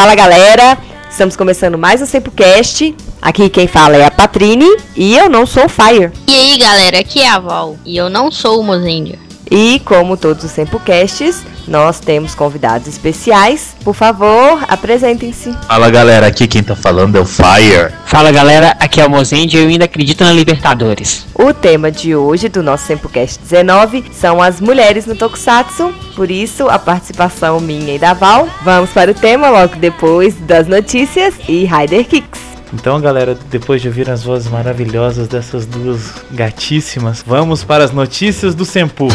Fala galera, estamos começando mais um SempoCast. Aqui quem fala é a Patrine e eu não sou Fire. E aí galera, aqui é a Val e eu não sou o Mozendia. E como todos os SempoCasts, nós temos convidados especiais. Por favor, apresentem-se. Fala galera, aqui quem tá falando é o Fire. Fala galera, aqui é o Mozendia e eu ainda acredito na Libertadores. O tema de hoje do nosso SempoCast 19 são as mulheres no Tokusatsu, por isso a participação minha e da Val. Vamos para o tema logo depois das notícias e Rider Kicks. Então, galera, depois de ouvir as vozes maravilhosas dessas duas gatíssimas, vamos para as notícias do Sempu.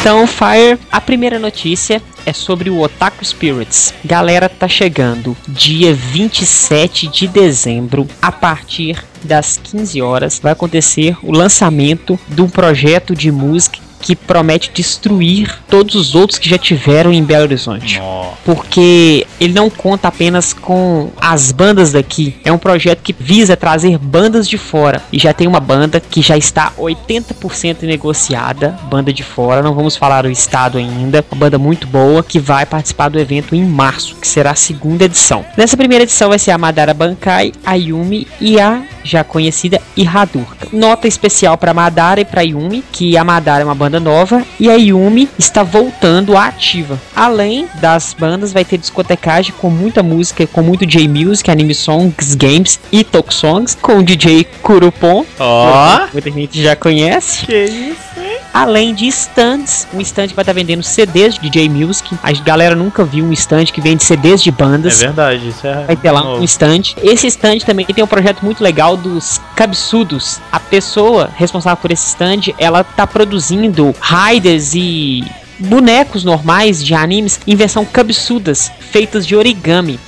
Então, Fire, a primeira notícia é sobre o Otaku Spirits. Galera, tá chegando dia 27 de dezembro, a partir das 15 horas, vai acontecer o lançamento de um projeto de música que promete destruir todos os outros que já tiveram em Belo Horizonte. Porque ele não conta apenas com as bandas daqui. É um projeto que visa trazer bandas de fora. E já tem uma banda que já está 80% negociada, banda de fora. Não vamos falar o estado ainda. Uma banda muito boa que vai participar do evento em março, que será a segunda edição. Nessa primeira edição vai ser a Madara Bankai, a Yumi e a já conhecida Ihadurka. Nota especial para Madara e para Yumi, que a Madara é uma banda nova e a Yumi está voltando à ativa. Além das bandas, vai ter discotecagem com muita música, com muito J-Music, anime songs, games e talk songs, com o DJ Kurupon. Ó. Muita gente já conhece. Que isso, hein? Além de stands, um stand que vai estar vendendo CDs de DJ Music. A galera nunca viu um stand que vende CDs de É bandas. verdade, isso é. Vai ter lá novo. um stand. Esse stand também tem um projeto muito legal dos cabeçudos. A pessoa responsável por esse stand, ela tá produzindo riders e bonecos normais de animes em versão cabeçudas, feitas de origami.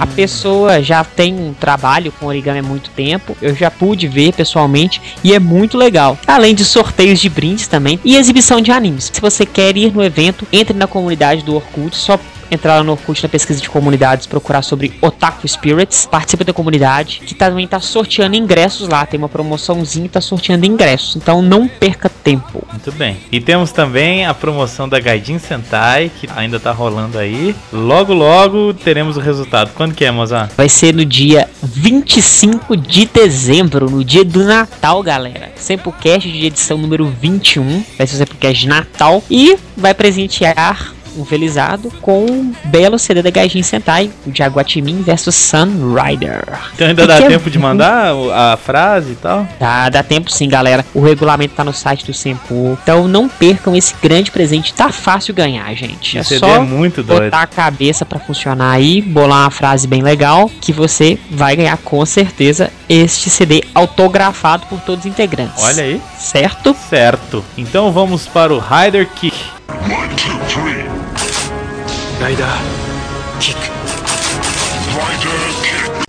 A pessoa já tem um trabalho com origami há muito tempo, eu já pude ver pessoalmente e é muito legal. Além de sorteios de brindes também e exibição de animes. Se você quer ir no evento, entre na comunidade do Orkut, só entrar lá no Orkut na pesquisa de comunidades, procurar sobre Otaku Spirits, participa da comunidade, que também tá sorteando ingressos lá, tem uma promoçãozinha e tá sorteando ingressos, então não perca tempo. Muito bem. E temos também a promoção da Gaijin Sentai, que ainda tá rolando aí. Logo, logo teremos o resultado. Quando que é, Mozart? Vai ser no dia 25 de dezembro, no dia do Natal, galera. Sempocast de edição número 21, vai ser o Sempocast de Natal e vai presentear um felizado com um belo CD da Gaijin Sentai, o Jaguatimin vs Sun Rider. Então ainda dá é tempo de mandar a frase e tal? Dá, dá tempo sim, galera. O regulamento tá no site do Sempo. Então não percam esse grande presente. Tá fácil ganhar, gente. É CD só é muito doido. botar a cabeça pra funcionar aí, bolar uma frase bem legal, que você vai ganhar com certeza este CD autografado por todos os integrantes. Olha aí. Certo? Certo. Então vamos para o Rider Kick.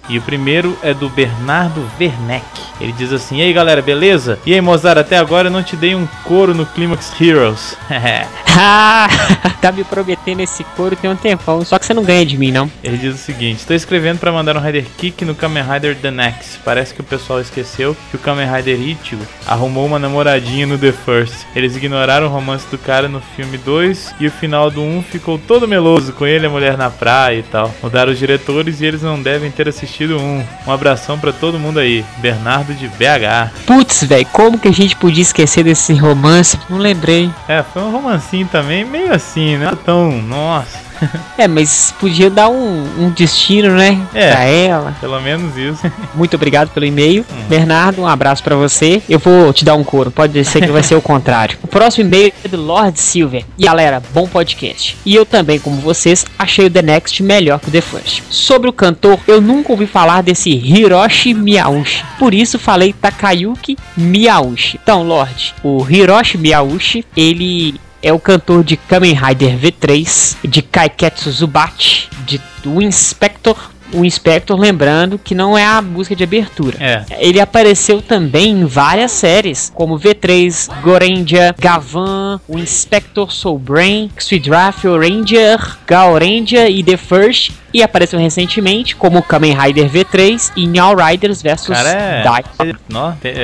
E o primeiro é do Bernardo Werneck. Ele diz assim: E aí galera, beleza? E aí Mozart, até agora eu não te dei um couro no Climax Heroes. Ah, tá me prometendo esse couro tem um tempão. Só que você não ganha de mim, não. Ele diz o seguinte: Estou escrevendo para mandar um Rider Kick no Kamen Rider The Next. Parece que o pessoal esqueceu que o Kamen Rider Ichigo arrumou uma namoradinha no The First. Eles ignoraram o romance do cara no filme 2 e o final do 1 ficou todo meloso com ele e a mulher na praia e tal. Mudaram os diretores e eles não devem ter assistido um. Um abração para todo mundo aí. Bernardo de BH. Putz, velho, como que a gente podia esquecer desse romance? Não lembrei. É, foi um romancinho também, meio assim, né? Tão, nossa. É, mas podia dar um, um destino, né? É. Pra ela. Pelo menos isso. Muito obrigado pelo e-mail. Hum. Bernardo, um abraço pra você. Eu vou te dar um couro, pode ser que vai ser o contrário. O próximo e-mail é do Lord Silver. E galera, bom podcast. E eu também, como vocês, achei o The Next melhor que o The First. Sobre o cantor, eu nunca ouvi falar desse Hiroshi Miyauchi. Por isso falei Takayuki Miyauchi. Então, Lord, o Hiroshi Miyauchi, ele é o cantor de Kamen Rider V3, de Kaiketsu Zubachi, de do Inspector o Inspector, lembrando que não é a música de abertura. É. Ele apareceu também em várias séries, como V3, Gorendia, Gavan, o Inspector Soul Brain, Sweet Draft, Ranger, Gal Ranger e The First. E apareceu recentemente como Kamen Rider V3 e New Riders vs Cara é. Dai.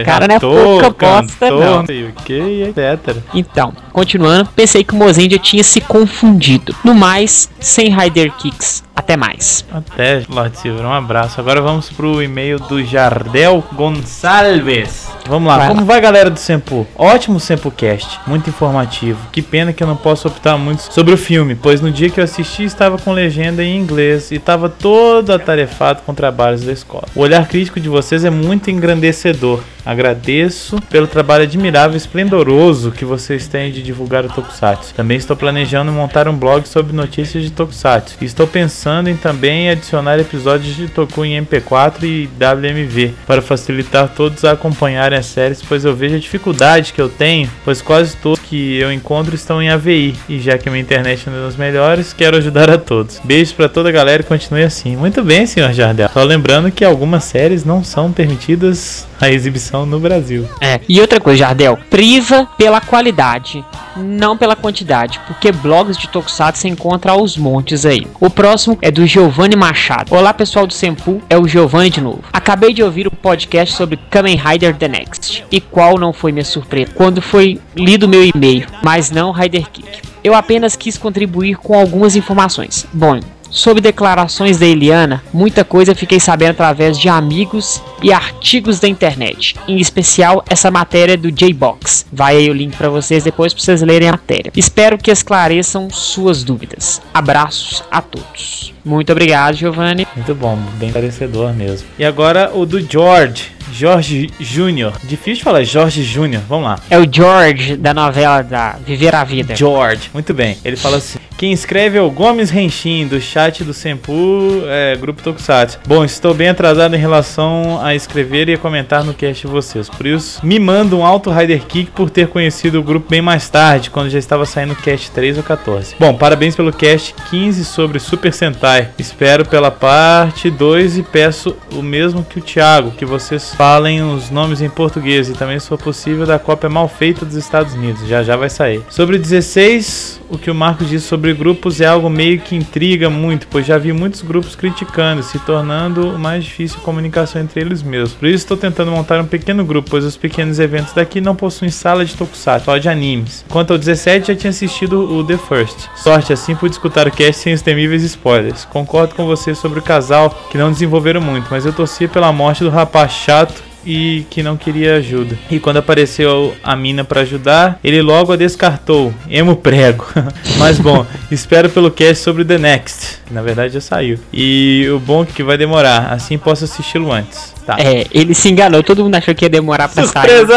Cara, não é ator, pouca bosta, não. o que, e etc. Então, continuando, pensei que o Mozendia tinha se confundido. No mais, sem Rider Kicks. Até mais. Até, Lord Silver, um abraço. Agora vamos pro e-mail do Jardel Gonçalves. Vamos lá, Vai como vai galera do Sempo? Ótimo Sempocast, muito informativo. Que pena que eu não posso optar muito sobre o filme, pois no dia que eu assisti estava com legenda em inglês e estava todo atarefado com trabalhos da escola. O olhar crítico de vocês é muito engrandecedor. Agradeço pelo trabalho admirável e esplendoroso que vocês têm de divulgar o Tokusatsu. Também estou planejando montar um blog sobre notícias de Tokusatsu. Estou pensando em também adicionar episódios de Toku em MP4 e WMV para facilitar todos a acompanharem as séries, pois eu vejo a dificuldade que eu tenho, pois quase todos que eu encontro estão em AVI. E já que minha internet não é das melhores, quero ajudar a todos. Beijos para toda a galera e continue assim. Muito bem, senhor Jardel. Só lembrando que algumas séries não são permitidas a exibição no Brasil. É. E outra coisa, Jardel, priva pela qualidade, não pela quantidade, porque blogs de Tokusatsu você encontra aos montes aí. O próximo é do Giovanni Machado. Olá, pessoal do Sempu, é o Giovanni de novo. Acabei de ouvir o podcast sobre Kamen Rider The Next. E qual não foi minha surpresa quando foi lido meu e-mail, mas não Rider Kick. Eu apenas quis contribuir com algumas informações. Bom, Sobre declarações da Eliana, muita coisa fiquei sabendo através de amigos e artigos da internet, em especial essa matéria do J-Box. Vai aí o link para vocês depois para vocês lerem a matéria. Espero que esclareçam suas dúvidas. Abraços a todos. Muito obrigado, Giovanni. Muito bom, bem parecedor mesmo. E agora o do George. Jorge Júnior. Difícil falar, Jorge Júnior. Vamos lá. É o George da novela da Viver a Vida. George. Muito bem. Ele fala assim: Quem escreve é o Gomes Renshin, do chat do Sempu, é, Grupo Tokusatsu. Bom, estou bem atrasado em relação a escrever e a comentar no cast de vocês. Por isso, me manda um Auto Rider Kick por ter conhecido o grupo bem mais tarde, quando já estava saindo o cast 3 ou 14. Bom, parabéns pelo cast 15 sobre Super Sentai. Espero pela parte 2 e peço o mesmo que o Thiago, que vocês falem os nomes em português e também, se for possível, da cópia mal feita dos Estados Unidos. Já já vai sair. Sobre 16, o que o Marcos disse sobre grupos é algo meio que intriga muito, pois já vi muitos grupos criticando, se tornando mais difícil a comunicação entre eles mesmos. Por isso estou tentando montar um pequeno grupo, pois os pequenos eventos daqui não possuem sala de tokusatsu, só de animes. Quanto ao 17, já tinha assistido o The First. Sorte assim pude escutar o cast sem os temíveis spoilers. Concordo com você sobre o casal que não desenvolveram muito, mas eu torcia pela morte do rapaz chato e que não queria ajuda. E quando apareceu a mina para ajudar, ele logo a descartou. Emo prego. Mas bom, espero pelo cast sobre The Next, na verdade já saiu. E o bom é que vai demorar, assim posso assisti-lo antes. Tá. É, ele se enganou, todo mundo achou que ia demorar pra Surpresa!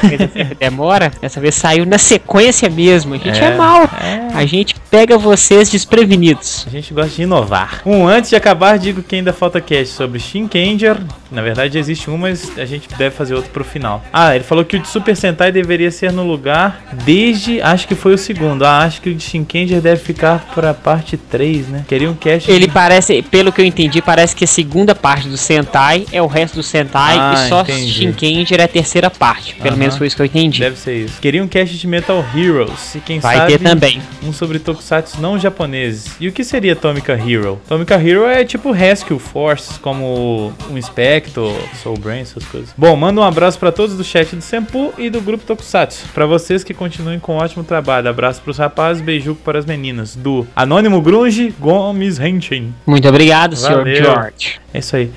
sair. Demora, dessa vez saiu na sequência mesmo. A gente é, É, mal. é. A gente pega vocês desprevenidos. A gente gosta de inovar. Um, antes de acabar, digo que ainda falta cast sobre Shinkenger. Na verdade, existe um, mas a gente deve fazer outro pro final. Ah, ele falou que o de Super Sentai deveria ser no lugar desde. Acho que foi o segundo. Ah, acho que o de Shinkenger deve ficar pra parte 3, né? Queria um cast. Ele de- parece, pelo que eu entendi, parece que a segunda parte do Sentai é o resto do Sentai Ah, e só entendi. Shinkenger é a terceira parte. Pelo Aham. menos foi isso que eu entendi. Deve ser isso. Queria um cast de Metal Heroes. E quem Vai sabe. ter também. Um sobre tokusatsu não japoneses. E o que seria Tomica Hero? Tomica Hero é tipo Rescue Force, como um Inspector, Soul Brain, essas coisas. Bom, manda um abraço pra todos do chat do Sempu e do grupo Tokusatsu. Pra vocês que continuem com um ótimo trabalho. Abraço pros rapazes, beijuco para as meninas. Do Anônimo Grunge, Gomes Henshin. Muito obrigado, senhor Valeu. George. É isso aí.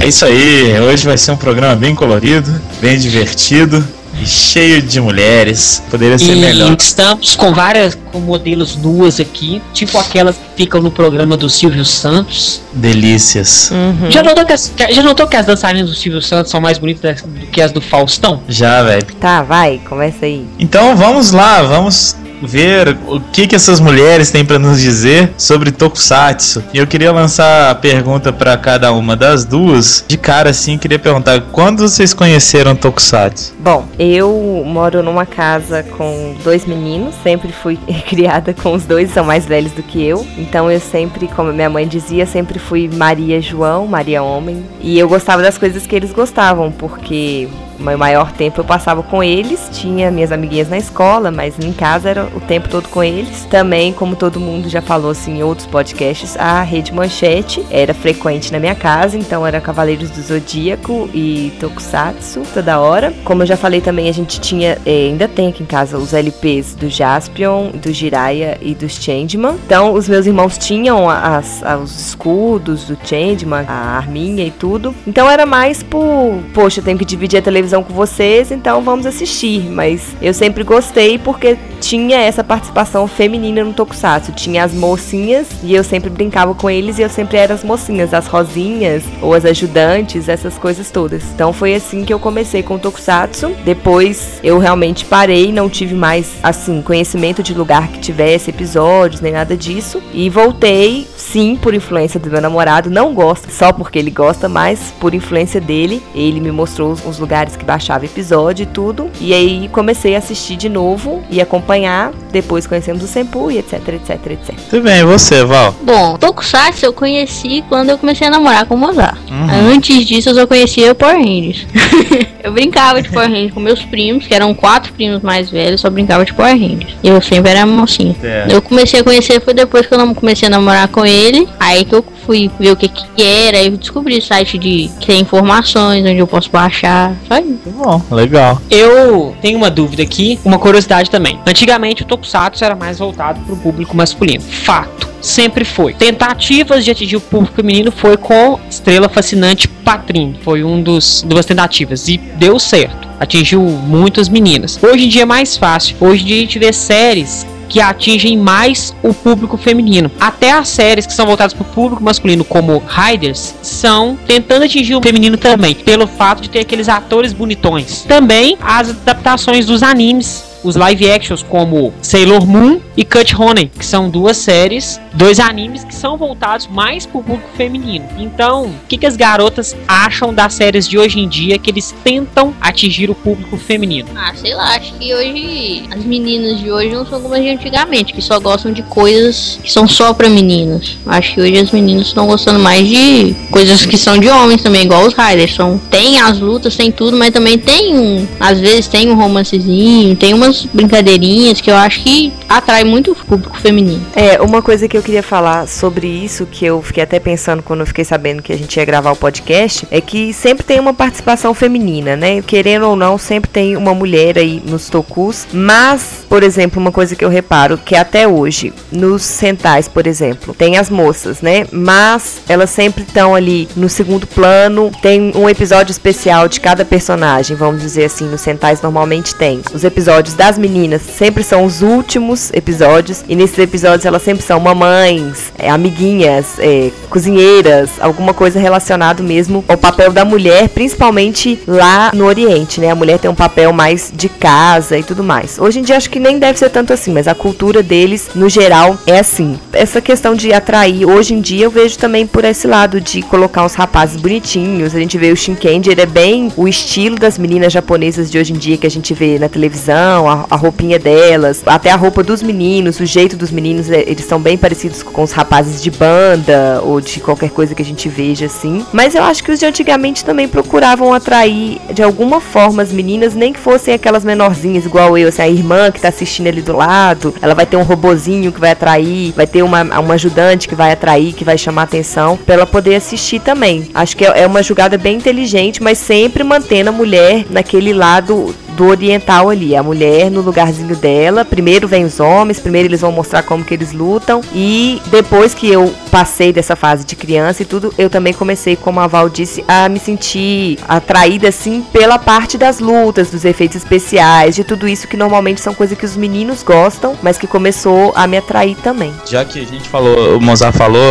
É isso aí, hoje vai ser um programa bem colorido, bem divertido cheio de mulheres. Poderia ser E melhor. estamos com várias com modelos nuas aqui, tipo aquelas que ficam no programa do Silvio Santos. Delícias. Uhum. Já notou que as, já notou que as dançarinas do Silvio Santos são mais bonitas do que as do Faustão? Já, velho. Tá, vai, começa aí. Então vamos lá, vamos ver o que que essas mulheres têm pra nos dizer sobre Tokusatsu. E eu queria lançar a pergunta pra cada uma das duas. De cara assim, queria perguntar quando vocês conheceram Tokusatsu? Bom, eu moro numa casa com dois meninos, sempre fui criada com os dois, são mais velhos do que eu. Então eu sempre, como minha mãe dizia, sempre fui Maria João, Maria Homem. E eu gostava das coisas que eles gostavam, porque meu maior tempo eu passava com eles. Tinha minhas amiguinhas na escola, mas em casa era o tempo todo com eles. Também, como todo mundo já falou assim em outros podcasts, a Rede Manchete era frequente na minha casa, então era Cavaleiros do Zodíaco e Tokusatsu toda hora. Como eu já falei também, a gente tinha, eh, ainda tem aqui em casa os LPs do Jaspion, do Jiraiya e dos Changeman. Então, os meus irmãos tinham as, os escudos do Changeman, a arminha e tudo. Então era mais por, poxa, eu tenho que dividir a televisão com vocês, então vamos assistir. Mas eu sempre gostei porque tinha essa participação feminina no Tokusatsu. Tinha as mocinhas e eu sempre brincava com eles e eu sempre era as mocinhas, as rosinhas ou as ajudantes, essas coisas todas. Então foi assim que eu comecei com o Tokusatsu. Depois eu realmente parei, não tive mais assim conhecimento de lugar que tivesse episódios nem nada disso e voltei sim por influência do meu namorado. Não gosto só porque ele gosta, mas por influência dele. Ele me mostrou os lugares que baixava episódio e tudo. E aí comecei a assistir de novo e acompanhar. Depois conhecemos o Senpu e etc, etc, etc. Tudo bem, e você, Val? Bom, Tokusatsu eu conheci quando eu comecei a namorar com o Mozart. Uhum. Antes disso eu só conhecia o Power Rangers. eu brincava de Power Rangers com meus primos, que eram quatro primos mais velhos, só brincava de Power Rangers. Eu sempre era mocinha. É. Eu comecei a conhecer foi depois que eu comecei a namorar com ele. Aí que eu fui ver o que que era, aí eu descobri o site de que tem informações, onde eu posso baixar. Só. Muito bom, legal. Eu tenho uma dúvida aqui, uma curiosidade também. Antigamente o Tokusatsu era mais voltado para o público masculino. Fato. Sempre foi. Tentativas de atingir o público feminino foi com Estrela Fascinante Patrin. Foi um dos duas tentativas e deu certo. Atingiu muitas meninas. Hoje em dia é mais fácil. Hoje em dia a gente vê séries que atingem mais o público feminino. Até as séries que são voltadas para o público masculino, como Riders, são tentando atingir o feminino também, pelo fato de ter aqueles atores bonitões. Também as adaptações dos animes os live actions como Sailor Moon e Cut Honey, que são duas séries, dois animes que são voltados mais para o público feminino. Então, o que, que as garotas acham das séries de hoje em dia que eles tentam atingir o público feminino? Ah, sei lá, acho que hoje as meninas de hoje não são como as de antigamente, que só gostam de coisas que são só pra meninas. Acho que hoje as meninas estão gostando mais de coisas que são de homens também, igual os Riders. São, tem as lutas, tem tudo, mas também tem um. Às vezes tem um romancezinho, tem umas brincadeirinhas que eu acho que atrai muito o público feminino. É, uma coisa que eu queria falar sobre isso, que eu fiquei até pensando quando eu fiquei sabendo que a gente ia gravar o podcast, é que sempre tem uma participação feminina, né? Querendo ou não, sempre tem uma mulher aí nos tokus. Mas, por exemplo, uma coisa que eu reparo, que até hoje, nos centais, por exemplo, tem as moças, né? Mas elas sempre estão ali no segundo plano. Tem um episódio especial de cada personagem, vamos dizer assim, nos centais normalmente tem. Os episódios das meninas sempre são os últimos episódios. E nesses episódios elas sempre são mamães, é, amiguinhas, é, cozinheiras, alguma coisa relacionado mesmo ao papel da mulher, principalmente lá no Oriente, né? A mulher tem um papel mais de casa e tudo mais. Hoje em dia acho que nem deve ser tanto assim, mas a cultura deles, no geral, é assim. Essa questão de atrair, hoje em dia eu vejo também por esse lado de colocar uns rapazes bonitinhos. A gente vê o Shinkendi, ele é bem o estilo das meninas japonesas de hoje em dia que a gente vê na televisão, a, a roupinha delas, até a roupa dos meninos, o jeito dos meninos, é, eles são bem parecidos com os rapazes de banda ou de qualquer coisa que a gente veja assim. Mas eu acho que os de antigamente também procuravam atrair de alguma forma as meninas, nem que fossem aquelas menorzinhas igual eu, assim, a irmã que tá assistindo ali do lado, ela vai ter um robozinho que vai atrair, vai ter uma, uma ajudante que vai atrair, que vai chamar atenção, pra ela poder assistir também. Acho que é, é uma jogada bem inteligente, mas sempre mantendo a mulher naquele lado do oriental ali, a mulher no lugarzinho dela. Primeiro vem os homens, primeiro eles vão mostrar como que eles lutam e depois que eu passei dessa fase de criança e tudo, eu também comecei, como a Val disse, a me sentir atraída assim pela parte das lutas, dos efeitos especiais, de tudo isso que normalmente são coisas que os meninos gostam, mas que começou a me atrair também. Já que a gente falou, o Mozart falou,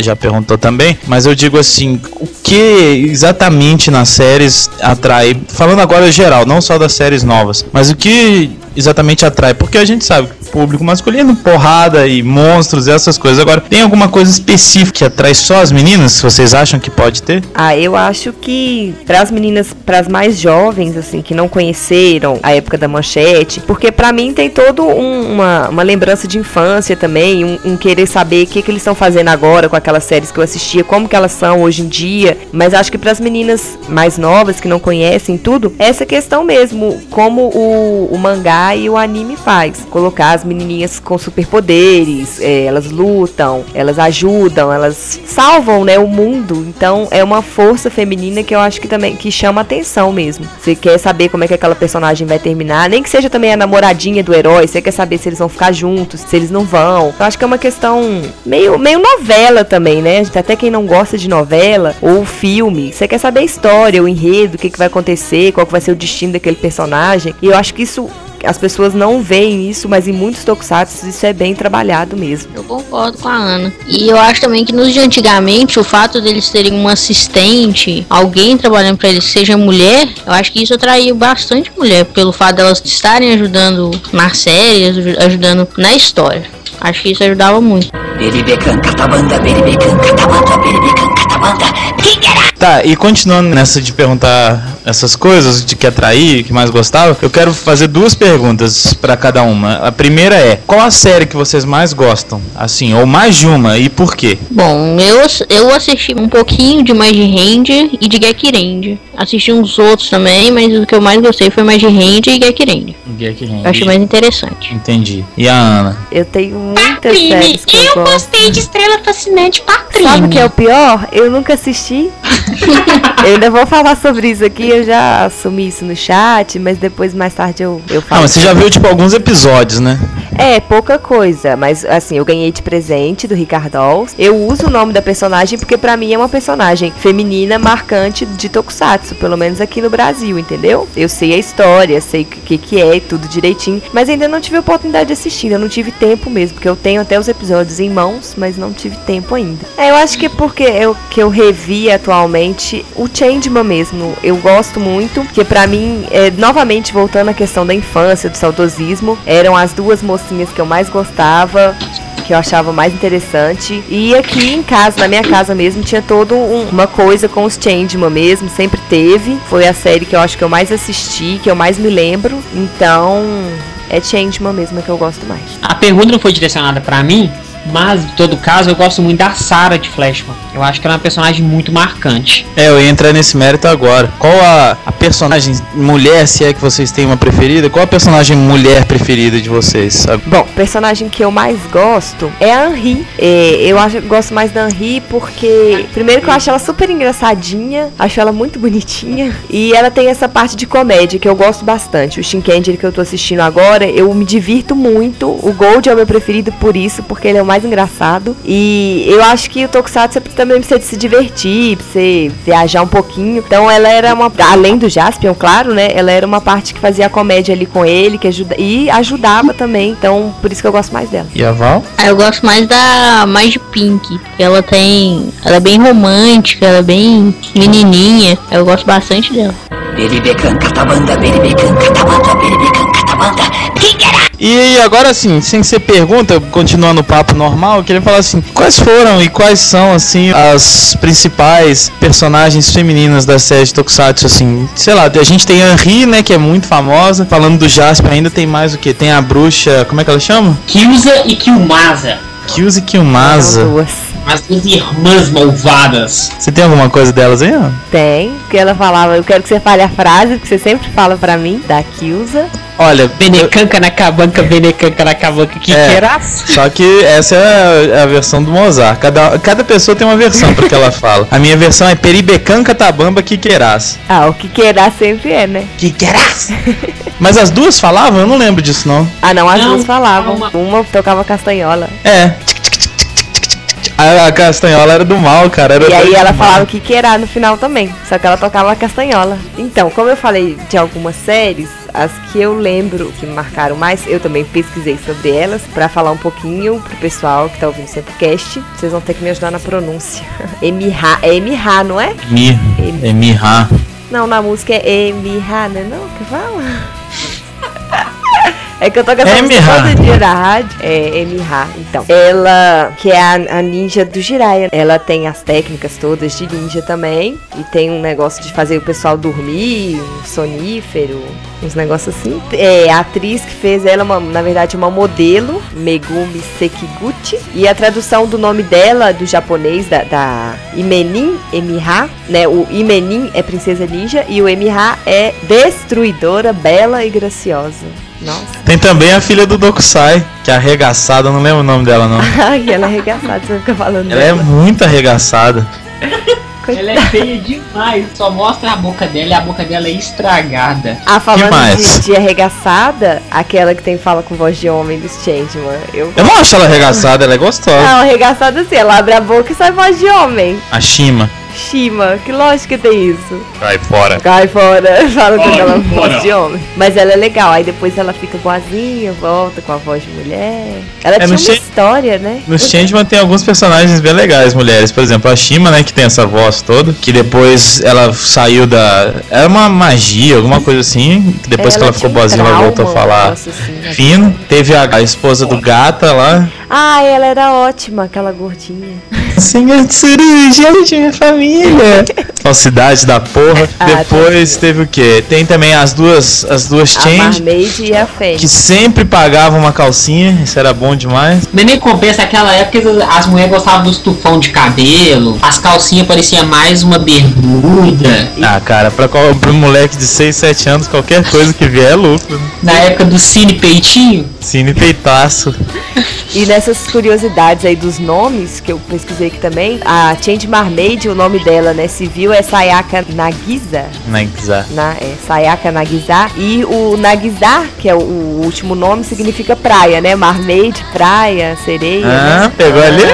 já perguntou também, mas eu digo assim, o que exatamente nas séries atrai, falando agora geral, não só das séries novas, mas o que exatamente atrai? Porque a gente sabe que público masculino, porrada e monstros e essas coisas. Agora, tem alguma coisa específica que atrai só as meninas? Vocês acham que pode ter? Ah, eu acho que para as meninas, para as mais jovens, assim, que não conheceram a época da manchete, porque para mim tem todo um, uma, uma lembrança de infância também, um, um querer saber o que, que eles estão fazendo agora com aquelas séries que eu assistia, como que elas são hoje em dia. Mas acho que para as meninas mais novas que não conhecem tudo, essa questão mesmo, como o, o mangá e o anime faz, colocar as menininhas com superpoderes, é, elas lutam, elas ajudam, elas salvam, né, o mundo. Então é uma força feminina que eu acho que também que chama atenção mesmo. Você quer saber como é que aquela personagem vai terminar, nem que seja também a namoradinha do herói, você quer saber se eles vão ficar juntos, se eles não vão. Eu acho que é uma questão meio, meio novela também, né? Até quem não gosta de novela ou filme, você quer saber a história, o enredo, o que, que vai acontecer, qual que vai ser o destino daquele personagem. E eu acho que isso as pessoas não veem isso, mas em muitos tokusatsu isso é bem trabalhado mesmo. Eu concordo com a Ana. E eu acho também que nos de antigamente, o fato deles terem um assistente, alguém trabalhando para eles, seja mulher, eu acho que isso atraiu bastante mulher, pelo fato delas de estarem ajudando nas séries, ajudando na história. Acho que isso ajudava muito. Tá, e continuando nessa de perguntar essas coisas, de que atrair, que mais gostava, eu quero fazer duas perguntas para cada uma. A primeira é: qual a série que vocês mais gostam? Assim, ou mais de uma, e por quê? Bom, eu, eu assisti um pouquinho de mais de Hand e de Gekirand. Assisti uns outros também, mas o que eu mais gostei foi mais de Hand e Gekirand. Gekirand. Eu achei mais interessante. Entendi. E a Ana? Eu tenho muitas Patrine, séries que eu, eu gosto. gostei de Estrela Fascinante Patrine. Sabe o que é o pior? Eu nunca assisti. Eu ainda vou falar sobre isso aqui, eu já assumi isso no chat, mas depois mais tarde eu, eu Ah, falo. mas você já viu, tipo, alguns episódios, né? É, pouca coisa, mas assim, eu ganhei de presente do Ricardo Alves. Eu uso o nome da personagem porque pra mim é uma personagem feminina marcante de Tokusatsu, pelo menos aqui no Brasil, entendeu? Eu sei a história, sei o que, que é tudo direitinho, mas ainda não tive a oportunidade de assistir, ainda não tive tempo mesmo, porque eu tenho até os episódios em mãos, mas não tive tempo ainda. É, eu acho que é porque eu, que eu revi atualmente o Changeman mesmo, eu gosto muito, que pra mim, é, novamente voltando à questão da infância, do saudosismo, eram as duas mocinhas que eu mais gostava, que eu achava mais interessante. E aqui em casa, na minha casa mesmo, tinha toda um, uma coisa com os Changeman mesmo, sempre teve. Foi a série que eu acho que eu mais assisti, que eu mais me lembro. Então, é Changeman mesmo que eu gosto mais. A pergunta não foi direcionada pra mim, mas em todo caso eu gosto muito da Sarah de Flashman. Eu acho que ela é uma personagem muito marcante. É, eu ia entrar nesse mérito agora. Qual a, a personagem mulher, se é que vocês têm uma preferida? Qual a personagem mulher preferida de vocês, sabe? Bom, o personagem que eu mais gosto é a Henri. É, eu acho, gosto mais da Henri porque, primeiro que eu acho ela super engraçadinha, acho ela muito bonitinha. E ela tem essa parte de comédia que eu gosto bastante. O Shinkenger que eu tô assistindo agora, eu me divirto muito. O Gold é o meu preferido por isso, porque ele é o mais engraçado. E eu acho que o Tokusatsu também precisa de se divertir, pra você viajar um pouquinho. Então ela era uma. Além do Jaspion, claro, né? Ela era uma parte que fazia a comédia ali com ele, que ajuda, e ajudava também. Então, por isso que eu gosto mais dela. E a Val? Ah, eu gosto mais da mais de Pink. Ela tem. Ela é bem romântica, ela é bem menininha. Eu gosto bastante dela. E agora sim, sem ser pergunta, continuando o papo normal, eu queria falar assim, quais foram e quais são assim as principais personagens femininas da série de Tokusatsu assim? Sei lá, a gente tem a Henri, né, que é muito famosa. Falando do Jasper ainda tem mais o que? Tem a bruxa, como é que ela chama? Kyuza e Kyumasa. Kyuzi Kyumasa. Eram duas. As duas irmãs malvadas. Você tem alguma coisa delas aí, ó? Tem, porque ela falava, eu quero que você fale a frase, que você sempre fala pra mim, da Kyusa. Olha, Benecanca na cabanca, benecanca na cabanca, que É. queiraço. Só que essa é a, a versão do Mozart. Cada, cada pessoa tem uma versão porque ela fala. A minha versão é Peribecanca Tabamba Quiqueirás. Ah, o que queira sempre é, né? Quiqueirás? Mas as duas falavam? Eu não lembro disso, não. Ah, não, as Não, duas falavam. uma- Uma tocava castanhola. É. A, a castanhola era do mal, cara. Era E aí ela falava que queira no final também. Só que ela tocava a castanhola. Então, como eu falei de algumas séries, as que eu lembro que me marcaram mais, eu também pesquisei sobre elas pra falar um pouquinho pro pessoal que tá ouvindo sempre o cast. Vocês vão ter que me ajudar na pronúncia. Emirra, é Emirra, não é? Mi. Mirra. Não, na música é Emirra, né? Não, que fala? É que eu tô Emiha. todo dia na rádio. É, Emiha, então. Ela, que é a, a ninja do Jiraiya. Ela tem as técnicas todas de ninja também. E tem um negócio de fazer o pessoal dormir, um sonífero, uns negócios assim. É, a atriz que fez ela, uma- na verdade, uma modelo, Megumi Sekiguchi. E a tradução do nome dela, do japonês, da, da Imenin Emiha, né? O Imenin é princesa ninja e o Emiha é destruidora, bela e graciosa. Nossa. Tem também a filha do Dokusai, que é arregaçada, não lembro o nome dela não. Ai, ela é arregaçada, você fica falando Ela é dela. muito arregaçada. Ela é feia demais. Só mostra a boca dela e a boca dela é estragada. Ah, falando mais? de, de arregaçada, aquela que tem fala com voz de homem dos Changeman. Eu Eu não acho ela arregaçada, ela é gostosa. Não, arregaçada assim, ela abre a boca e sai voz de homem. A Shima. Shima, que lógica tem isso? Vai fora. Cai fora, fala com aquela fora. voz de homem. Mas ela é legal, aí depois ela fica boazinha, volta com a voz de mulher. Ela É, tinha uma história, né? No Changeman tem alguns personagens bem legais, mulheres. Por exemplo, a Shima, né, que tem essa voz toda, que depois ela saiu da. Era uma magia, alguma coisa assim. Que depois que ela ficou boazinha, ela trauma, voltou a falar assim, né? fino. Teve a, a esposa do Gata lá. Ah, ela era ótima, aquela gordinha. Senhor Tsuru, gente, minha família. Falsidade da porra. Ah, Depois teve o quê? Tem também as duas, as duas A Change, Marmaid e a Fênix. que sempre pagavam uma calcinha. Isso era bom demais. Nem compensa aquela época as mulheres gostavam dos tufão de cabelo, as calcinhas pareciam mais uma bermuda. Ah, cara, pra, qual, pra um moleque de 6, 7 anos, qualquer coisa que vier é lucro. Na época do Cine Peitinho, Cine peitaço. E nessas curiosidades aí dos nomes, que eu pesquisei aqui também, a Change Marmaid, o nome dela, né, civil é Sayaka Nagisa. Nagisa. Na, é, Sayaka Nagisa. E o Nagisa, que é o, o último nome, significa praia, né? Marmaid, praia, sereia. Ah, né? pegou ali?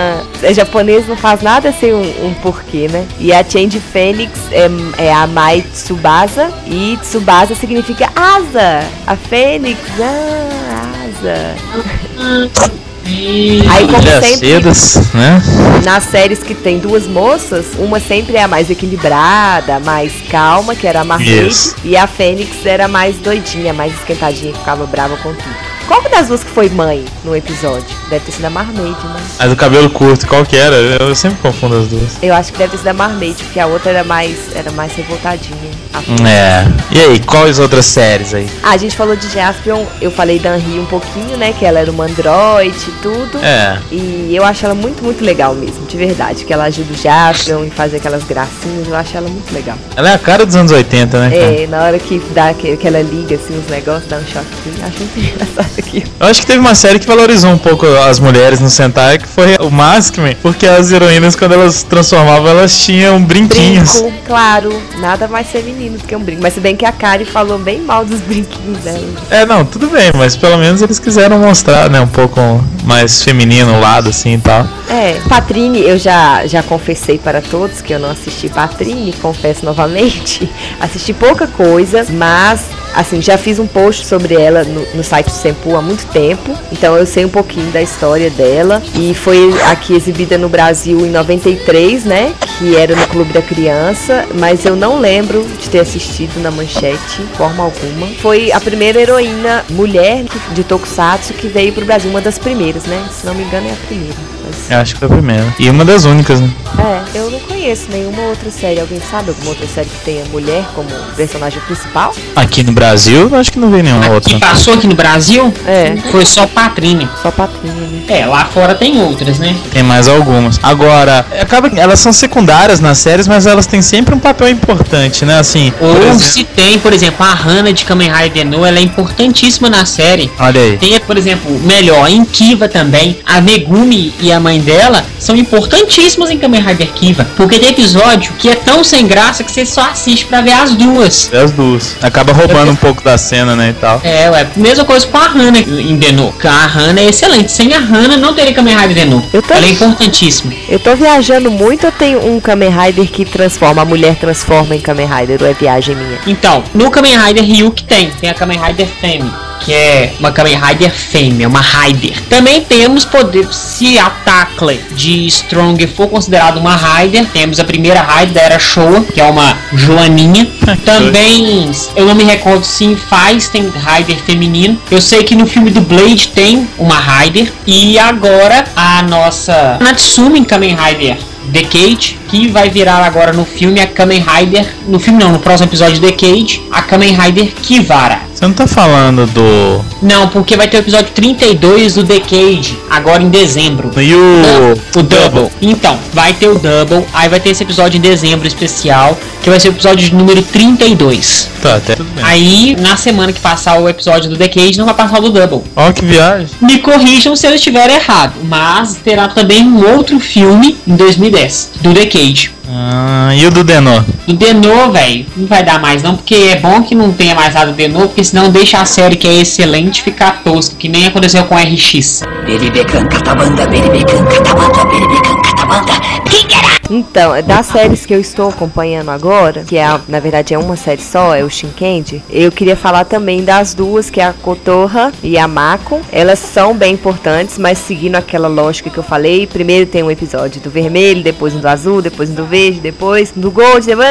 É, japonês não faz nada sem um, um porquê, né? E a Change Fênix é, é a Mai Tsubasa. E Tsubasa significa asa. A Fênix, ah, asa. Aí, como sempre, cedas, né? nas séries que tem duas moças, uma sempre é a mais equilibrada, mais calma, que era a Marmaid, Isso. e a Fênix era mais doidinha, mais esquentadinha, que ficava brava com tudo. Qual que das duas que foi mãe no episódio? Deve ter sido a Marmaid, né? Mas o cabelo curto, qual que era? Eu sempre confundo as duas. Eu acho que deve ter sido a Marmaid, porque a outra era mais, era mais revoltadinha. A Fênix. É. E aí, quais outras séries aí? Ah, a gente falou de Jaspion, eu falei da Henri um pouquinho, né? Que ela era uma android e tudo. É. E eu acho ela muito, muito legal mesmo, de verdade. Que ela ajuda o Jaspion em fazer aquelas gracinhas, eu acho ela muito legal. Ela é a cara dos anos 80, né? cara? É, na hora que dá que, que ela liga assim os negócios, dá um choquinho. Acho muito engraçado aquilo. Eu acho que teve uma série que valorizou um pouco as mulheres no Sentai, que foi o Maskman, porque as heroínas, quando elas se transformavam, elas tinham brinquinhos. Brinco, claro, nada mais feminino do que um brinco. Mas se bem que a Kari falou bem mal dos brinquinhos dela. É, não, tudo bem, mas pelo menos eles quiseram mostrar, né, um pouco mais feminino o lado, assim e tal. É, Patrine, eu já, já confessei para todos que eu não assisti Patrine, confesso novamente. assisti pouca coisa, mas, assim, já fiz um post sobre ela no, no site do Sempu há muito tempo, então eu sei um pouquinho da história dela. E foi aqui exibida no Brasil em 93, né? Que era no Clube da Criança, mas eu não lembro de ter assistido na manchete, de forma alguma. Foi a primeira heroína mulher de Tokusatsu que veio pro Brasil, uma das primeiras, né? Se não me engano, é a primeira. Mas- Eu acho que foi a primeira. E uma das únicas, né? é, eu não conheço nenhuma outra série. Alguém sabe alguma outra série que tenha mulher como personagem principal? Aqui no Brasil, eu acho que não veio nenhuma outra. que passou aqui no Brasil, É, foi só Patrínia. só Patrinha, né? É, lá fora tem outras, né? Tem mais algumas. Agora, acaba que elas são secundárias nas séries, mas elas têm sempre um papel importante, né? Assim, Ou exemplo- se tem, por exemplo, a Hannah de Kamen Rider No, ela é importantíssima na série. olha aí. Tem, por exemplo, melhor, em Kiva também, a Megumi e a mãe dela são importantíssimas em Kamen Rider Kiva. Porque tem episódio que é tão sem graça que você só assiste pra ver as duas. As duas. Acaba roubando um pouco da cena, né, e tal. É, ué, mesma coisa com a Hannah em Deno. A Hannah é excelente. Sem a Hannah não teria Kamen Rider Deno. Eu tô- Ela é importantíssima. Eu tô viajando muito, eu tenho um Kamen Rider que transforma, a mulher transforma transforma em Kamen Rider ou é viagem minha? Então, no Kamen Rider Ryuk tem, tem a Kamen Rider Femme, que é uma Kamen Rider fêmea, uma Rider. Também temos poder se a Tackle de Strong for considerado uma Rider, temos a primeira Rider da era Showa, que é uma Joaninha. Também, eu não me recordo se em Faz tem Rider feminino. Eu sei que no filme do Blade tem uma Rider e agora a nossa Natsumi Kamen Rider Decade, que vai virar agora no filme a Kamen Rider, no filme não, no próximo episódio de Decade, a Kamen Rider Kivara. Você não tá falando do. Não, porque vai ter o episódio 32 do Decade, agora em dezembro. E o. O Double. Então, vai ter o Double, aí vai ter esse episódio em dezembro especial, que vai ser o episódio de número 32. Tá, até tudo bem. Aí, na semana que passar o episódio do Decade, não vai passar o do Double. Ó, que viagem. Me corrijam se eu estiver errado, mas terá também um outro filme em 2010, do Decade. Ah, e o do Denô? Do Denô, velho, não vai dar mais não, porque é bom que não tenha mais nada do Denô, porque senão deixa a série que é excelente ficar tosca, que nem aconteceu com RX. Então, das séries que eu estou acompanhando agora, que é na verdade é uma série só, é o Shinkendi, eu queria falar também das duas, que é a Kotorra e a Mako. Elas são bem importantes, mas seguindo aquela lógica que eu falei, primeiro tem um episódio do vermelho, depois um do azul, depois um do verde, depois do gold, depois,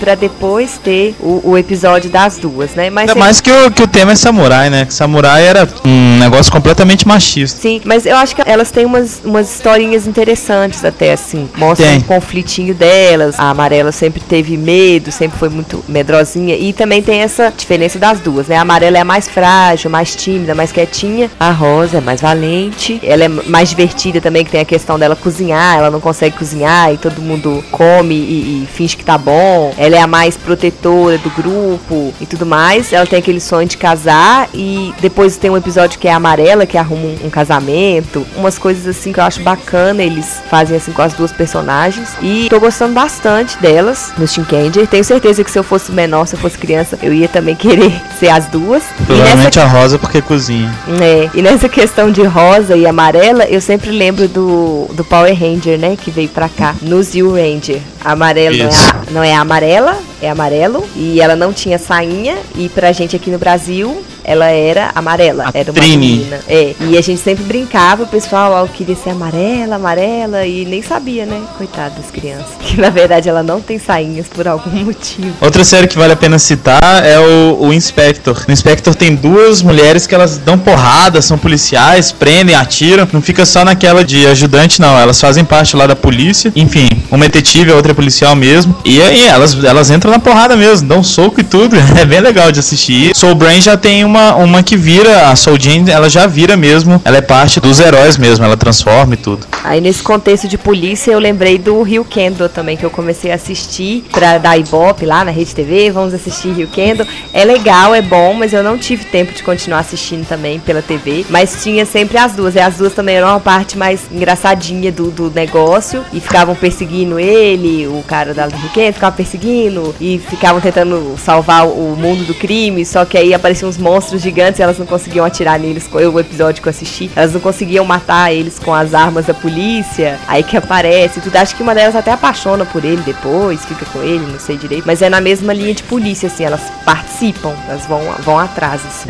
pra depois ter o, o episódio das duas, né? Mas Ainda sempre- mais que o, que o tema é samurai, né? Que samurai era um negócio completamente machista. Sim, mas eu acho que elas têm umas, umas historinhas interessantes até, assim. Mostram Tem. Conflitinho delas. A amarela sempre teve medo, sempre foi muito medrosinha. E também tem essa diferença das duas, né? A amarela é a mais frágil, mais tímida, mais quietinha. A rosa é mais valente. Ela é mais divertida também, que tem a questão dela cozinhar. Ela não consegue cozinhar e todo mundo come e, e finge que tá bom. Ela é a mais protetora do grupo e tudo mais. Ela tem aquele sonho de casar e depois tem um episódio que é a amarela, que arruma um, um casamento. Umas coisas assim que eu acho bacana eles fazem assim com as duas personagens. E tô gostando bastante delas no Shinkenger. Tenho certeza que se eu fosse menor, se eu fosse criança, eu ia também querer ser as duas. E nessa Provavelmente a rosa porque cozinha. é, e nessa questão de rosa e amarela, eu sempre lembro do, do Power Ranger, né? Que veio pra cá, no Zio Ranger. Amarelo não é, a- não é amarela, é amarelo. E ela não tinha sainha. E pra gente aqui no Brasil, ela era amarela. A era uma Trini. menina. É, e a gente sempre brincava, o pessoal ó, queria ser amarela, amarela. E nem sabia, né? Coitada das crianças. Que na verdade ela não tem sainhas por algum motivo. Outra série que vale a pena citar é o, o Inspector. No Inspector tem duas mulheres que elas dão porrada, são policiais, prendem, atiram. Não fica só naquela de ajudante, não. Elas fazem parte lá da polícia. Enfim, uma é detetive, a outra é policial mesmo. E aí elas, elas entram na porrada mesmo, dão soco e tudo. É bem legal de assistir. Soul Brain já tem uma, uma que vira, a Soul Jane, ela já vira mesmo. Ela é parte dos heróis mesmo, ela transforma e tudo. Aí nesse contexto de polícia eu lembrei do Rio Kendo também, que eu comecei a assistir pra dar Ibope lá na Rede TV, vamos assistir Rio Kendo. É legal, é bom, mas eu não tive tempo de continuar assistindo também pela TV. Mas tinha sempre as duas, e as duas também eram uma parte mais engraçadinha do, do negócio, e ficavam perseguindo ele, o cara da Rio Kendo, ficava perseguindo, e ficavam tentando salvar o mundo do crime, só que aí apareciam uns monstros gigantes e elas não conseguiam atirar neles, foi o episódio que eu assisti, elas não conseguiam matar eles com as armas da polícia, aí que aparece tudo. Acho que uma delas até apaixona por ele depois, fica com ele, não sei direito. Mas é na mesma linha de polícia, assim, elas participam, elas vão, vão atrás, assim.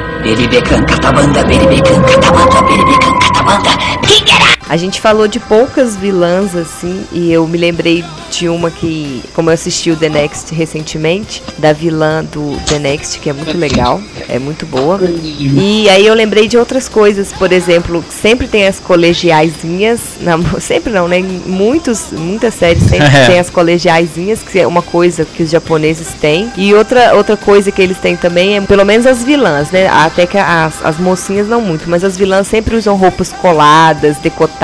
A gente falou de poucas vilãs, assim, e eu me lembrei de uma que, como eu assisti o The Next recentemente, da vilã do The Next, que é muito legal, é muito boa. E aí eu lembrei de outras coisas, por exemplo, sempre tem as colegiaizinhas, não, sempre não, né? Muitos, muitas séries sempre É. tem as colegiaizinhas, que é uma coisa que os japoneses têm. E outra, outra coisa que eles têm também é, pelo menos as vilãs, né? Até que as, as mocinhas não muito, mas as vilãs sempre usam roupas coladas, decotadas,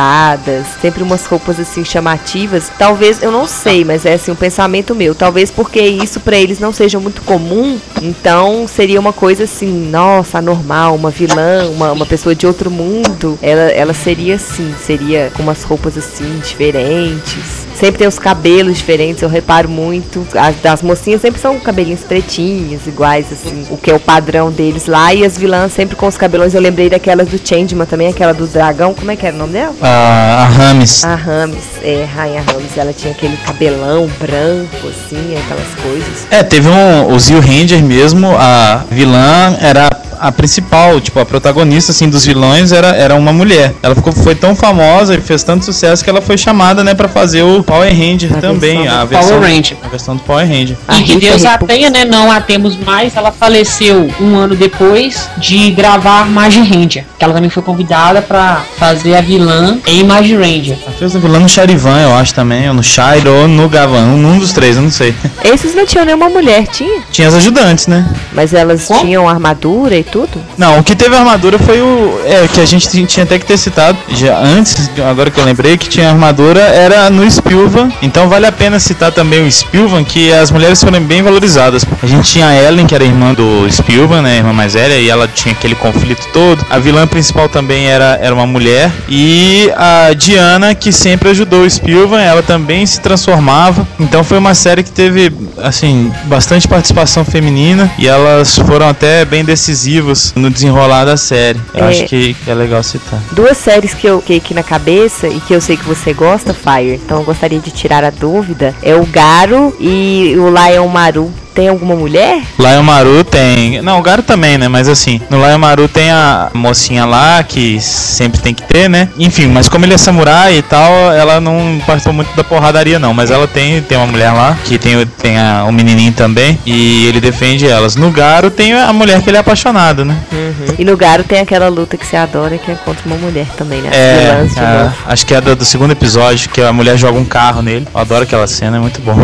sempre umas roupas assim chamativas. Talvez, eu não sei, mas é assim um pensamento meu. Talvez porque isso pra eles não seja muito comum, então seria uma coisa assim, nossa, anormal, uma vilã, uma, uma pessoa de outro mundo. Ela, ela seria assim, seria com umas roupas assim diferentes. Sempre tem os cabelos diferentes, eu reparo muito. As das mocinhas sempre são cabelinhos pretinhos, iguais, assim, o que é o padrão deles lá. E as vilãs sempre com os cabelões. Eu lembrei daquelas do Changeman também, aquela do dragão. Como é que era o nome dela? A, a Rames. A Rames, é, Rainha Rames. Ela tinha aquele cabelão branco, assim, aquelas coisas. É, teve um. O Zio Ranger mesmo, a vilã era a principal, tipo, a protagonista, assim, dos vilões era, era uma mulher. Ela ficou, foi tão famosa e fez tanto sucesso que ela foi chamada, né, pra fazer o Power Ranger A também. versão A versão, Power Ranger. A versão do Power Ranger. A e que Deus a tenha, né? Não a temos mais. Ela faleceu um ano depois de gravar Magi Ranger. Que ela também foi convidada pra fazer a vilã em Magi Ranger. Ela fez a vilã no Charivan, eu acho também, ou no Shire ou no Gavan, um dos três, eu não sei. Esses não tinham nenhuma mulher, tinha? Tinha as ajudantes, né? Mas elas Como? tinham armadura e tudo? Não, o que teve armadura foi o. É, que a gente tinha- até que ter citado já antes, agora que eu lembrei, que tinha armadura era no Spilvan. Então vale a pena citar também o Spilvan, que as mulheres foram bem valorizadas. A gente tinha a Ellen, que era irmã do Spilvan, né? Irmã mais velha, e ela tinha aquele conflito todo. A vilã principal também era, era uma mulher. E a Diana, que sempre ajudou o Spilvan, ela também se transformava. Então foi uma série que teve, assim, bastante participação feminina. E elas foram até bem decisivas no desenrolar da série. Eu É. acho que é legal citar. Duas séries que eu fiquei aqui na cabeça e que eu sei que você gosta, Fire, então eu gostaria de tirar a dúvida, é o Garo e o Lion Maru. Tem alguma mulher? Lion Maru tem. Não, o Garo também, né? Mas assim, no Lion Maru tem a mocinha lá, que sempre tem que ter, né? Enfim, mas como ele é samurai e tal, ela não participou muito da porradaria, não. Mas ela tem, tem uma mulher lá, que tem, o- tem a, um menininho também, e ele defende elas. No Garo tem a mulher que ele é apaixonado, né? E no Garo tem aquela luta que você adora, que é contra uma mulher também, né? É, a- acho que é do, do segundo episódio, que a mulher joga um carro nele. Eu adoro aquela cena, é muito bom.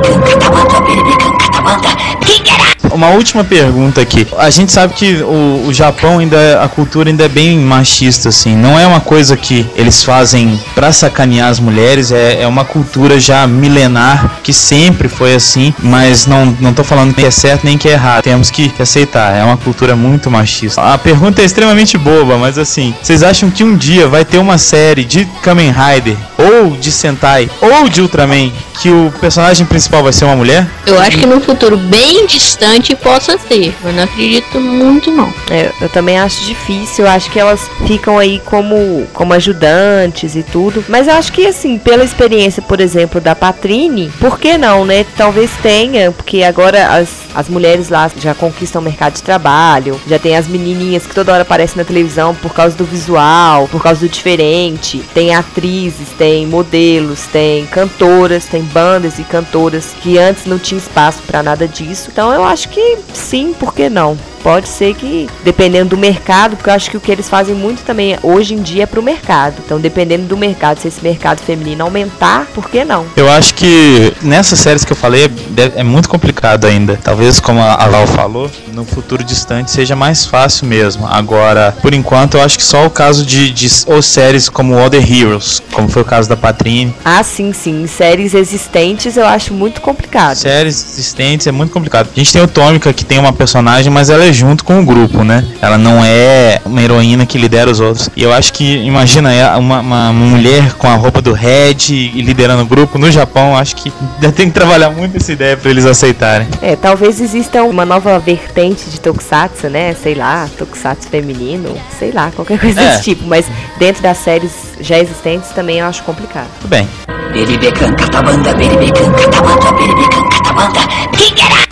Beribecan, catabanda, beribecan, catabanda, beribecan, catabanda. Uma última pergunta aqui. A gente sabe que o, o Japão ainda a cultura ainda é bem machista assim. Não é uma coisa que eles fazem pra sacanear as mulheres. É, é uma cultura já milenar que sempre foi assim. Mas não não tô falando que é certo nem que é errado. Temos que aceitar. É uma cultura muito machista. A pergunta é extremamente boba, mas assim, vocês acham que um dia vai ter uma série de Kamen Rider ou de Sentai ou de Ultraman que o personagem principal vai ser uma mulher? Eu acho que no futuro bem distante possa ter, mas não acredito muito não. É, eu também acho difícil, eu acho que elas ficam aí como, como ajudantes e tudo. Mas eu acho que, assim, pela experiência, por exemplo, da Patrine, por que não, né? Talvez tenha, porque agora as, as mulheres lá já conquistam o mercado de trabalho, já tem as menininhas que toda hora aparecem na televisão por causa do visual, por causa do diferente. Tem atrizes, tem modelos, tem cantoras, tem bandas e cantoras que antes não tinha espaço pra nada disso. Então eu acho que sim, por que não? Pode ser que, dependendo do mercado, porque eu acho que o que eles fazem muito também hoje em dia é pro mercado. Então, dependendo do mercado, se esse mercado feminino aumentar, por que não? Eu acho que nessas séries que eu falei é, é muito complicado ainda. Talvez, como a Val falou, no futuro distante seja mais fácil mesmo. Agora, por enquanto, eu acho que só o caso de, de ou séries como Other Heroes, como foi o caso da Patrine. Ah, sim, sim. Séries existentes eu acho muito complicado. Séries existentes é muito complicado. A gente tem o Tômica, que tem uma personagem, mas ela é junto com o grupo, né? Ela não é uma heroína que lidera os outros. E eu acho que, imagina, é uma, uma mulher com a roupa do Red e liderando o grupo no Japão, acho que ainda tem que trabalhar muito essa ideia pra eles aceitarem. É, talvez exista uma nova vertente de tokusatsu, né? Sei lá, tokusatsu feminino, sei lá, qualquer coisa É. desse tipo. Mas dentro das séries já existentes também eu acho complicado. Tudo bem. Beribecan, catabanda, beribecan, catabanda, beribecan, catabanda.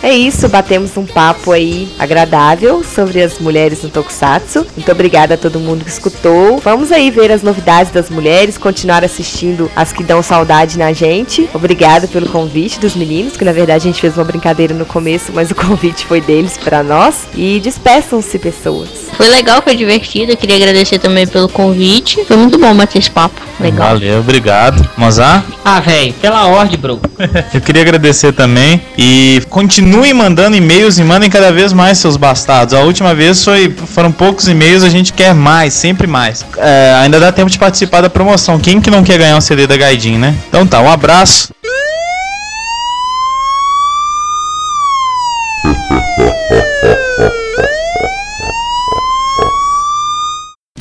É isso, batemos um papo aí agradável sobre as mulheres no Tokusatsu. Muito obrigada a todo mundo que escutou. Vamos aí ver as novidades das mulheres, continuar assistindo as que dão saudade na gente. Obrigada pelo convite dos meninos, que na verdade a gente fez uma brincadeira no começo, mas o convite foi deles pra nós. E despeçam-se, pessoas. Foi legal, foi divertido. Eu queria agradecer também pelo convite. Foi muito bom bater esse papo. Legal. Valeu, obrigado. Mozart? Ah, velho, pela ordem, bro. Eu queria agradecer também e continuem mandando e-mails e mandem cada vez mais seus bastardos. A última vez foi, foram poucos e-mails, a gente quer mais, sempre mais. É, ainda dá tempo de participar da promoção. Quem que não quer ganhar um CD da Gaidin, né? Então tá, um abraço.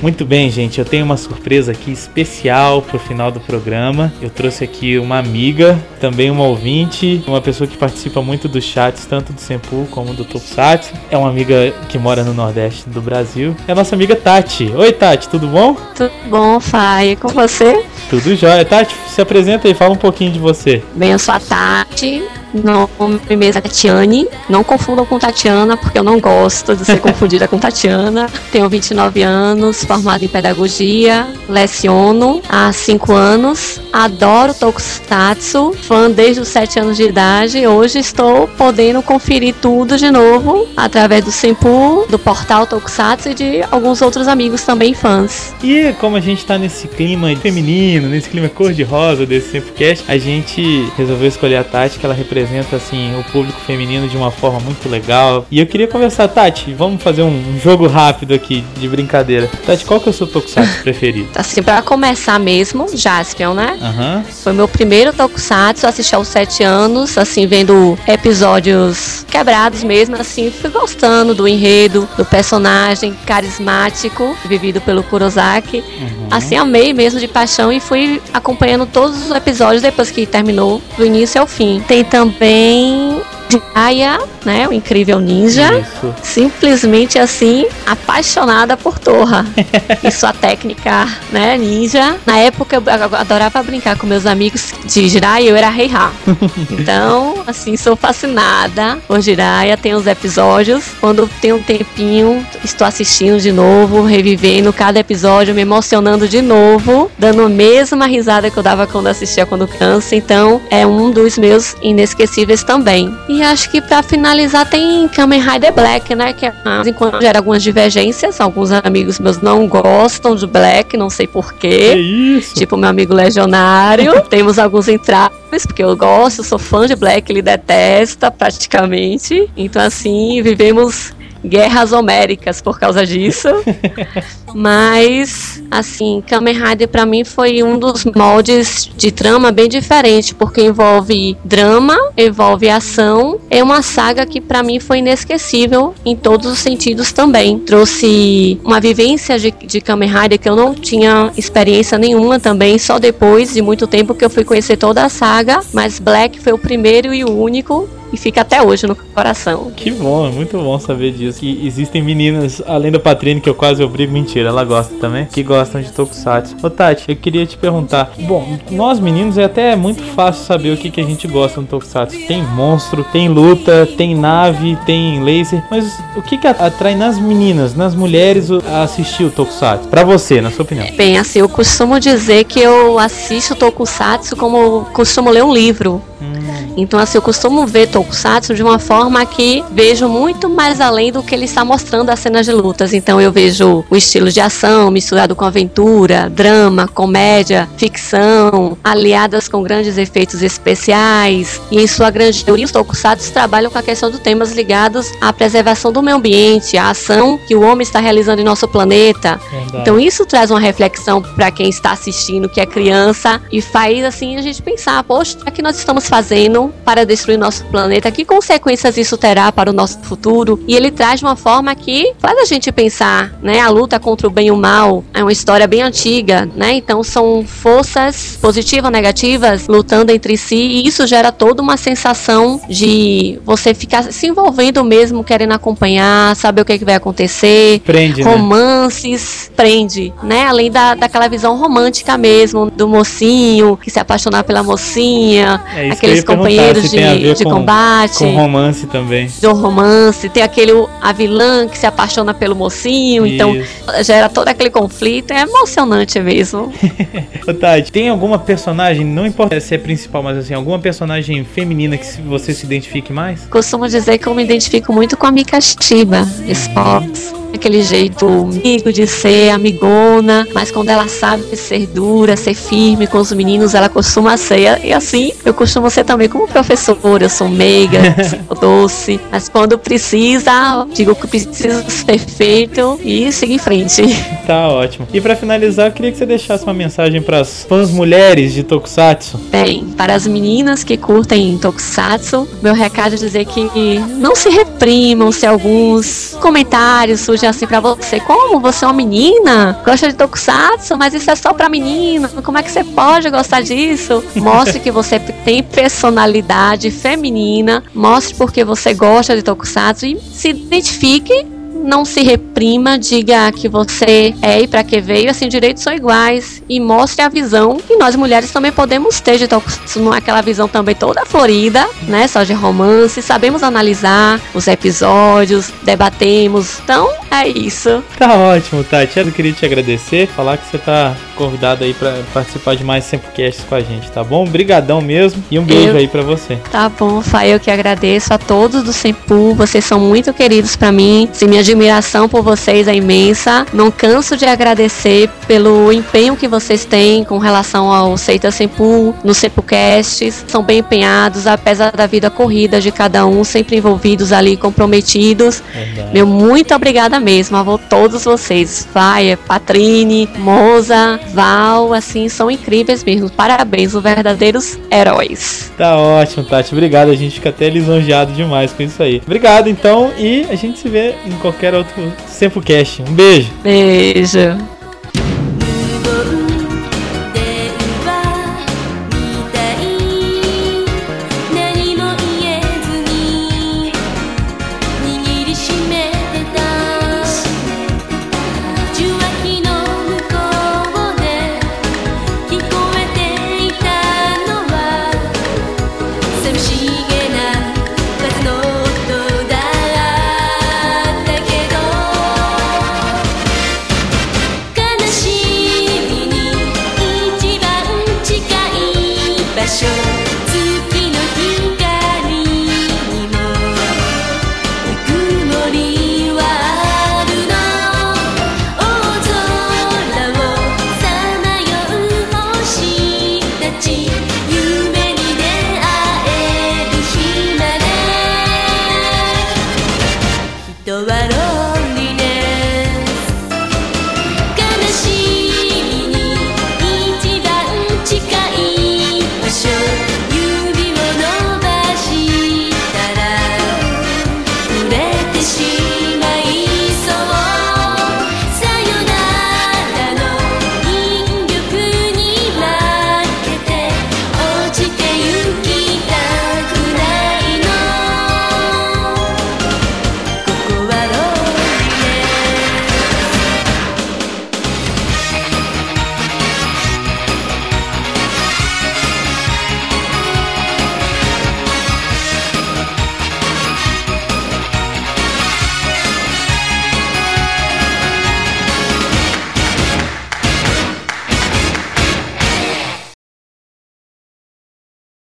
Muito bem, gente, eu tenho uma surpresa aqui especial pro final do programa. Eu trouxe aqui uma amiga, também uma ouvinte, uma pessoa que participa muito dos chats, tanto do Senpu como do Tokusatsu. É uma amiga que mora no Nordeste do Brasil. É a nossa amiga Tati. Oi, Tati, tudo bom? Tudo bom, Fai? E com você? Tudo jóia. Tati, se apresenta aí, fala um pouquinho de você. Bem, eu sou a Tati, nome mesmo é Tatiane. Não confundam com Tatiana, porque eu não gosto de ser confundida com Tatiana. Tenho 29 anos, formada em pedagogia, leciono há 5 anos. Adoro Tokusatsu, fã desde os 7 anos de idade. Hoje estou podendo conferir tudo de novo através do Senpu, do portal Tokusatsu e de alguns outros amigos também fãs. E como a gente tá nesse clima feminino, nesse clima cor-de-rosa desse Sempocast, a gente resolveu escolher a Tati, que ela representa assim o público feminino de uma forma muito legal. E eu queria conversar, Tati, vamos fazer um jogo rápido aqui de brincadeira. Tati, qual que é o seu Tokusatsu preferido? Assim, pra começar mesmo, Jaspion, né? Aham. Foi meu primeiro Tokusatsu, assisti aos 7 anos, assim, vendo episódios quebrados mesmo, assim, fui gostando do enredo, do personagem carismático, vivido pelo Kurosaki. Assim, amei mesmo de paixão e fui acompanhando todos os episódios depois que terminou, do início ao fim. Tem também também Jiraiya, né, o incrível ninja. Isso. Simplesmente assim, apaixonada por Torra e sua técnica, né, ninja. Na época eu adorava brincar com meus amigos de Jiraiya, eu era Heiha. Então, assim, sou fascinada por Jiraiya, tem os episódios. Quando tem um tempinho, estou assistindo de novo, revivendo cada episódio, me emocionando de novo, dando a mesma risada que eu dava quando assistia quando cansa. Então, é um dos meus inesquecíveis também. E acho que pra finalizar tem Kamen Rider Black, né? Que de vez em quando gera algumas divergências. Alguns amigos meus não gostam de Black, não sei porquê. isso? Tipo meu amigo Legionário. Temos alguns entraves, porque eu gosto, sou fã de Black, ele detesta praticamente. Então, assim, vivemos guerras homéricas por causa disso. Mas, assim, Kamen Rider pra mim foi um dos moldes de trama bem diferente, porque envolve drama, envolve ação. É uma saga que pra mim foi inesquecível em todos os sentidos também. Trouxe uma vivência de, de Kamen Rider que eu não tinha experiência nenhuma também, só depois de muito tempo que eu fui conhecer toda a saga. Mas Black foi o primeiro e o único. E fica até hoje no coração. Que bom, é muito bom saber disso. Que existem meninas, além da Patrine, que eu quase obrigo, mentira, ela gosta também, que gostam de Tokusatsu. Ô Tati, eu queria te perguntar. Bom, nós meninos é até muito fácil saber o que, que a gente gosta no Tokusatsu. Tem monstro, tem luta, tem nave, tem laser. Mas o que, que atrai nas meninas, nas mulheres, a assistir o Tokusatsu? Pra você, na sua opinião. Bem, assim, eu costumo dizer que eu assisto Tokusatsu como eu costumo ler um livro. Então, assim, eu costumo ver Tokusatsu de uma forma que vejo muito mais além do que ele está mostrando as cenas de lutas. Então, eu vejo o estilo de ação misturado com aventura, drama, comédia, ficção, aliadas com grandes efeitos especiais. E, em sua grande maioria, os Tokusatsu trabalham com a questão de temas ligados à preservação do meio ambiente, à ação que o homem está realizando em nosso planeta, Verdade. então isso traz uma reflexão para quem está assistindo, que é criança, e faz assim a gente pensar, poxa, o que nós estamos fazendo para destruir nosso planeta? Que consequências isso terá para o nosso futuro? E ele traz de uma forma que faz a gente pensar, né? A luta contra o bem e o mal é uma história bem antiga, né? Então são forças positivas ou negativas lutando entre si, e isso gera toda uma sensação de você ficar se envolvendo mesmo, querendo acompanhar, saber o que, é que vai acontecer, Prende, né? romances prende, né? Além da, daquela visão romântica mesmo, do mocinho que se apaixonar pela mocinha, É aqueles companheiros se tem de, de com- combate. Com romance também. Do romance, tem aquele a vilã que se apaixona pelo mocinho, então Isso. gera todo aquele conflito, é emocionante mesmo. Ô Tati, tem alguma personagem, não importa se é principal, mas assim, alguma personagem feminina que você se identifique mais? Costumo dizer que eu me identifico muito com a Mika Shiba, Sports. Aquele jeito amigo de ser, amigona, mas quando ela sabe ser dura, ser firme com os meninos, ela costuma ser. E assim, eu costumo ser também como professora. Eu sou meiga, sou doce, mas quando precisa, digo que precisa ser feito e seguir em frente. Tá ótimo. E pra finalizar, eu queria que você deixasse uma mensagem pras fãs mulheres de Tokusatsu. Bem, para as meninas que curtem Tokusatsu, meu recado é dizer que não se reprimam se alguns comentários, mensagem assim pra você: Como? Você é uma menina? Gosta de tokusatsu? Mas isso é só pra menino. Como é que você pode gostar disso? Mostre que você tem personalidade feminina. Mostre porque você gosta de tokusatsu e se identifique não se reprima, diga que você é e para que veio, assim, direitos são iguais e mostre a visão que nós mulheres também podemos ter de Tokusatsu, não é aquela visão também toda florida, né, só de romance, sabemos analisar os episódios, debatemos, então é isso. Tá ótimo, Tati. Eu queria te agradecer, falar que você tá convidado aí para participar de mais Sempocasts com a gente, tá bom? Obrigadão mesmo e um beijo Eu- aí pra você. Tá bom, Fai, eu que agradeço a todos do Sempu, vocês são muito queridos pra mim, sim, minha admiração por vocês é imensa, não canso de agradecer pelo empenho que vocês têm com relação ao Seita Sempu, no Sempucasts, são bem empenhados, apesar da vida corrida de cada um, sempre envolvidos ali, comprometidos, Verdade. meu muito obrigada mesmo a todos vocês, Faia, Patrine, Moza, Val, assim, são incríveis mesmo, parabéns, os verdadeiros heróis. Tá ótimo, Tati. Obrigado. A gente fica até lisonjeado demais com isso aí. Obrigado, então. E a gente se vê em qualquer outro Sempocast. Um beijo. Beijo. 想